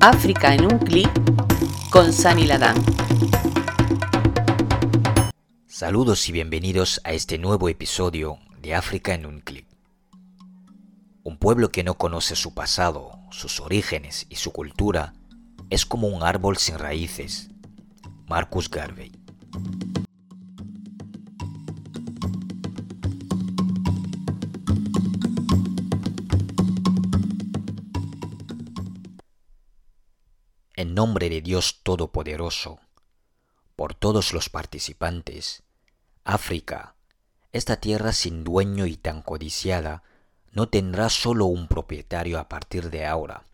África en un clic con Sani Ladán. Saludos y bienvenidos a este nuevo episodio de África en un clic. Un pueblo que no conoce su pasado, sus orígenes y su cultura es como un árbol sin raíces. Marcus Garvey. En nombre de Dios Todopoderoso, por todos los participantes, África, esta tierra sin dueño y tan codiciada, no tendrá solo un propietario a partir de ahora,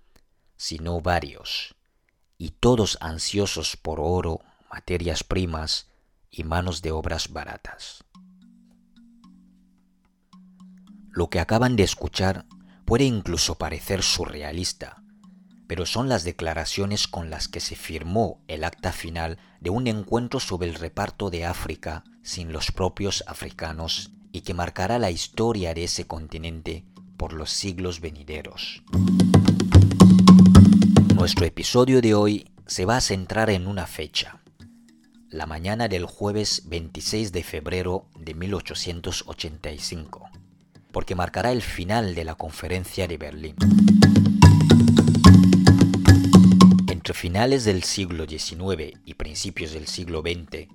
sino varios, y todos ansiosos por oro, materias primas y manos de obras baratas. Lo que acaban de escuchar puede incluso parecer surrealista, pero son las declaraciones con las que se firmó el acta final de un encuentro sobre el reparto de África sin los propios africanos y que marcará la historia de ese continente por los siglos venideros. Nuestro episodio de hoy se va a centrar en una fecha, la mañana del jueves 26 de febrero de 1885, porque marcará el final de la conferencia de Berlín. Entre finales del siglo XIX y principios del siglo XX,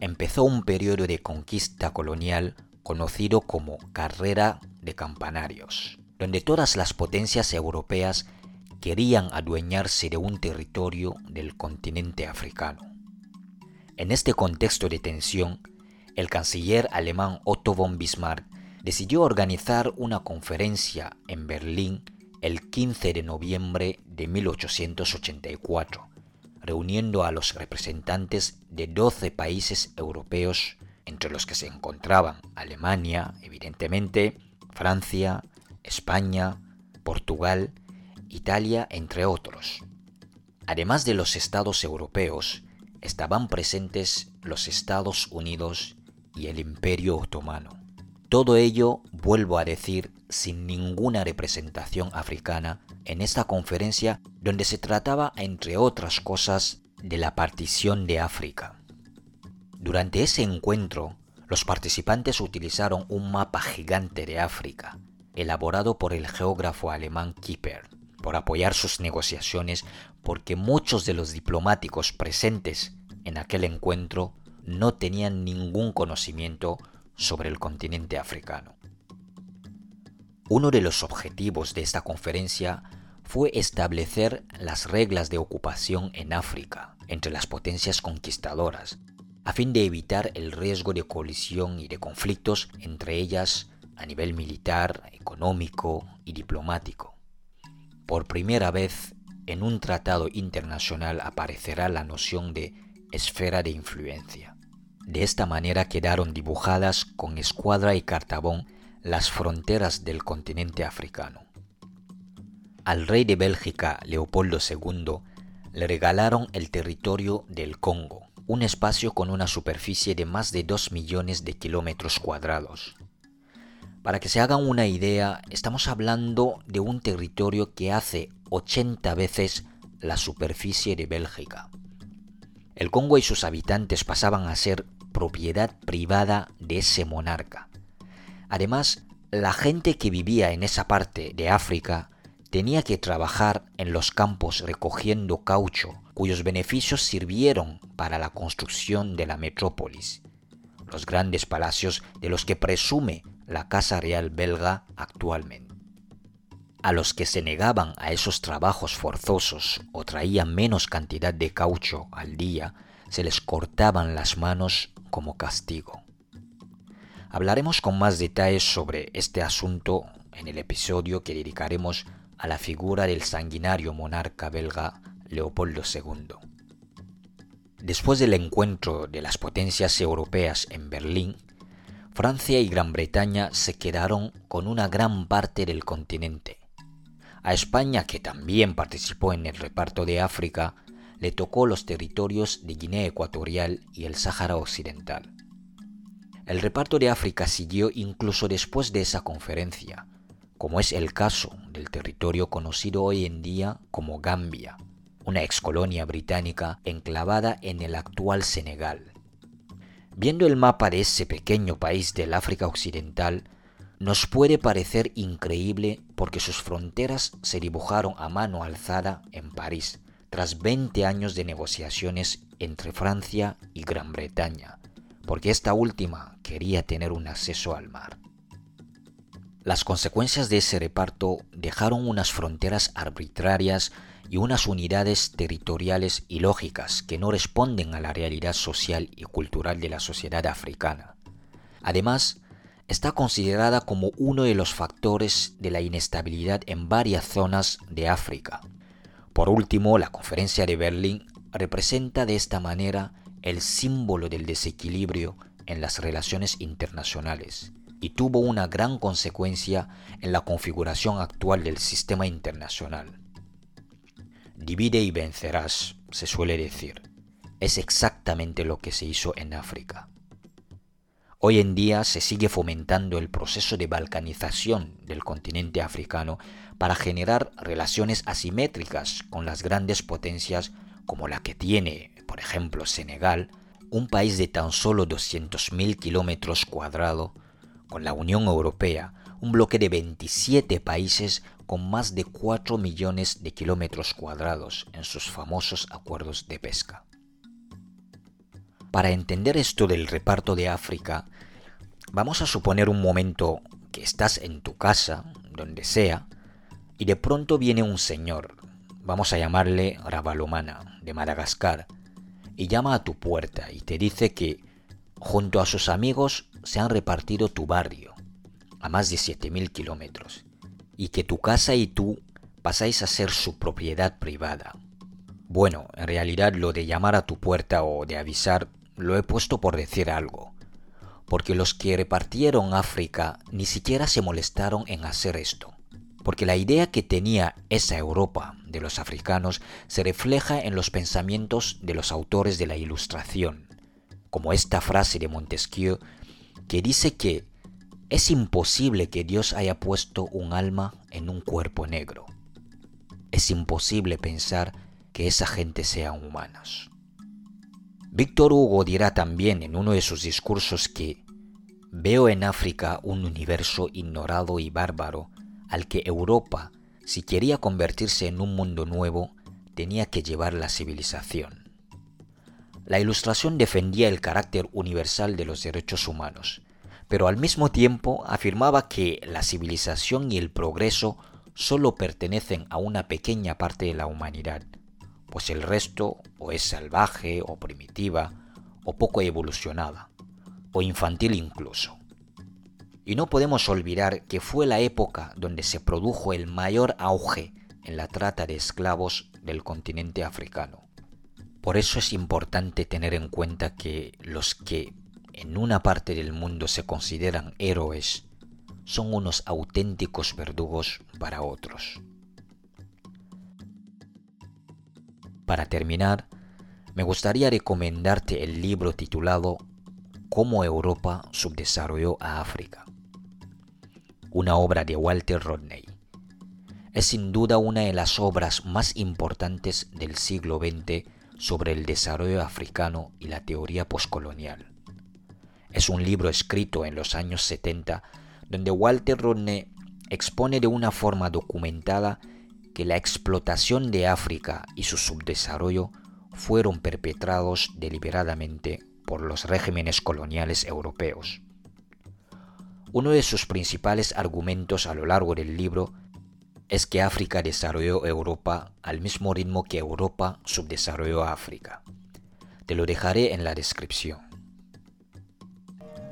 empezó un periodo de conquista colonial conocido como Carrera de Campanarios, donde todas las potencias europeas querían adueñarse de un territorio del continente africano. En este contexto de tensión, el canciller alemán Otto von Bismarck decidió organizar una conferencia en Berlín el 15 de noviembre de 1884, reuniendo a los representantes de 12 países europeos, entre los que se encontraban Alemania, evidentemente, Francia, España, Portugal, Italia, entre otros. Además de los estados europeos, estaban presentes los Estados Unidos y el Imperio Otomano. Todo ello, vuelvo a decir, sin ninguna representación africana en esta conferencia donde se trataba, entre otras cosas, de la partición de África. Durante ese encuentro, los participantes utilizaron un mapa gigante de África, elaborado por el geógrafo alemán Kipper, por apoyar sus negociaciones porque muchos de los diplomáticos presentes en aquel encuentro no tenían ningún conocimiento sobre el continente africano. Uno de los objetivos de esta conferencia fue establecer las reglas de ocupación en África entre las potencias conquistadoras, a fin de evitar el riesgo de colisión y de conflictos entre ellas a nivel militar, económico y diplomático. Por primera vez en un tratado internacional aparecerá la noción de esfera de influencia. De esta manera quedaron dibujadas con escuadra y cartabón las fronteras del continente africano. Al rey de Bélgica, Leopoldo II, le regalaron el territorio del Congo, un espacio con una superficie de más de 2 millones de kilómetros cuadrados. Para que se hagan una idea, estamos hablando de un territorio que hace 80 veces la superficie de Bélgica. El Congo y sus habitantes pasaban a ser propiedad privada de ese monarca, Además, la gente que vivía en esa parte de África tenía que trabajar en los campos recogiendo caucho, cuyos beneficios sirvieron para la construcción de la metrópolis, los grandes palacios de los que presume la Casa Real belga actualmente. A los que se negaban a esos trabajos forzosos o traían menos cantidad de caucho al día, se les cortaban las manos como castigo. Hablaremos con más detalles sobre este asunto en el episodio que dedicaremos a la figura del sanguinario monarca belga Leopoldo II. Después del encuentro de las potencias europeas en Berlín, Francia y Gran Bretaña se quedaron con una gran parte del continente. A España, que también participó en el reparto de África, le tocó los territorios de Guinea Ecuatorial y el Sáhara Occidental. El reparto de África siguió incluso después de esa conferencia, como es el caso del territorio conocido hoy en día como Gambia, una excolonia británica enclavada en el actual Senegal. Viendo el mapa de ese pequeño país del África Occidental, nos puede parecer increíble porque sus fronteras se dibujaron a mano alzada en París, tras 20 años de negociaciones entre Francia y Gran Bretaña, porque esta última quería tener un acceso al mar. Las consecuencias de ese reparto dejaron unas fronteras arbitrarias y unas unidades territoriales ilógicas que no responden a la realidad social y cultural de la sociedad africana. Además, está considerada como uno de los factores de la inestabilidad en varias zonas de África. Por último, la conferencia de Berlín representa de esta manera el símbolo del desequilibrio en las relaciones internacionales y tuvo una gran consecuencia en la configuración actual del sistema internacional. Divide y vencerás, se suele decir. Es exactamente lo que se hizo en África. Hoy en día se sigue fomentando el proceso de balcanización del continente africano para generar relaciones asimétricas con las grandes potencias como la que tiene, por ejemplo, Senegal, un país de tan solo 200.000 kilómetros cuadrados con la Unión Europea, un bloque de 27 países con más de 4 millones de kilómetros cuadrados en sus famosos acuerdos de pesca. Para entender esto del reparto de África, vamos a suponer un momento que estás en tu casa, donde sea, y de pronto viene un señor, vamos a llamarle Rabalomana, de Madagascar, y llama a tu puerta y te dice que junto a sus amigos se han repartido tu barrio a más de 7.000 kilómetros y que tu casa y tú pasáis a ser su propiedad privada. Bueno, en realidad lo de llamar a tu puerta o de avisar lo he puesto por decir algo, porque los que repartieron África ni siquiera se molestaron en hacer esto, porque la idea que tenía esa Europa de los africanos se refleja en los pensamientos de los autores de la Ilustración, como esta frase de Montesquieu que dice que es imposible que Dios haya puesto un alma en un cuerpo negro. Es imposible pensar que esa gente sea humanos. Víctor Hugo dirá también en uno de sus discursos que veo en África un universo ignorado y bárbaro al que Europa, si quería convertirse en un mundo nuevo, tenía que llevar la civilización. La ilustración defendía el carácter universal de los derechos humanos, pero al mismo tiempo afirmaba que la civilización y el progreso solo pertenecen a una pequeña parte de la humanidad, pues el resto o es salvaje o primitiva o poco evolucionada, o infantil incluso. Y no podemos olvidar que fue la época donde se produjo el mayor auge en la trata de esclavos del continente africano. Por eso es importante tener en cuenta que los que en una parte del mundo se consideran héroes son unos auténticos verdugos para otros. Para terminar, me gustaría recomendarte el libro titulado Cómo Europa subdesarrolló a África, una obra de Walter Rodney. Es sin duda una de las obras más importantes del siglo XX sobre el desarrollo africano y la teoría poscolonial. Es un libro escrito en los años 70 donde Walter Rodney expone de una forma documentada que la explotación de África y su subdesarrollo fueron perpetrados deliberadamente por los regímenes coloniales europeos. Uno de sus principales argumentos a lo largo del libro es que África desarrolló Europa al mismo ritmo que Europa subdesarrolló África. Te lo dejaré en la descripción.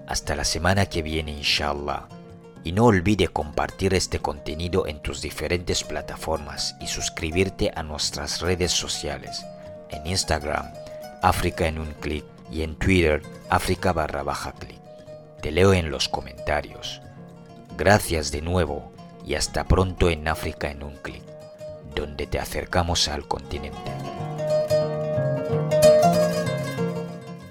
Hasta la semana que viene, inshallah. Y no olvide compartir este contenido en tus diferentes plataformas y suscribirte a nuestras redes sociales. En Instagram, África en un clic y en Twitter, África barra baja clic. Te leo en los comentarios. Gracias de nuevo y hasta pronto en África en un clic, donde te acercamos al continente.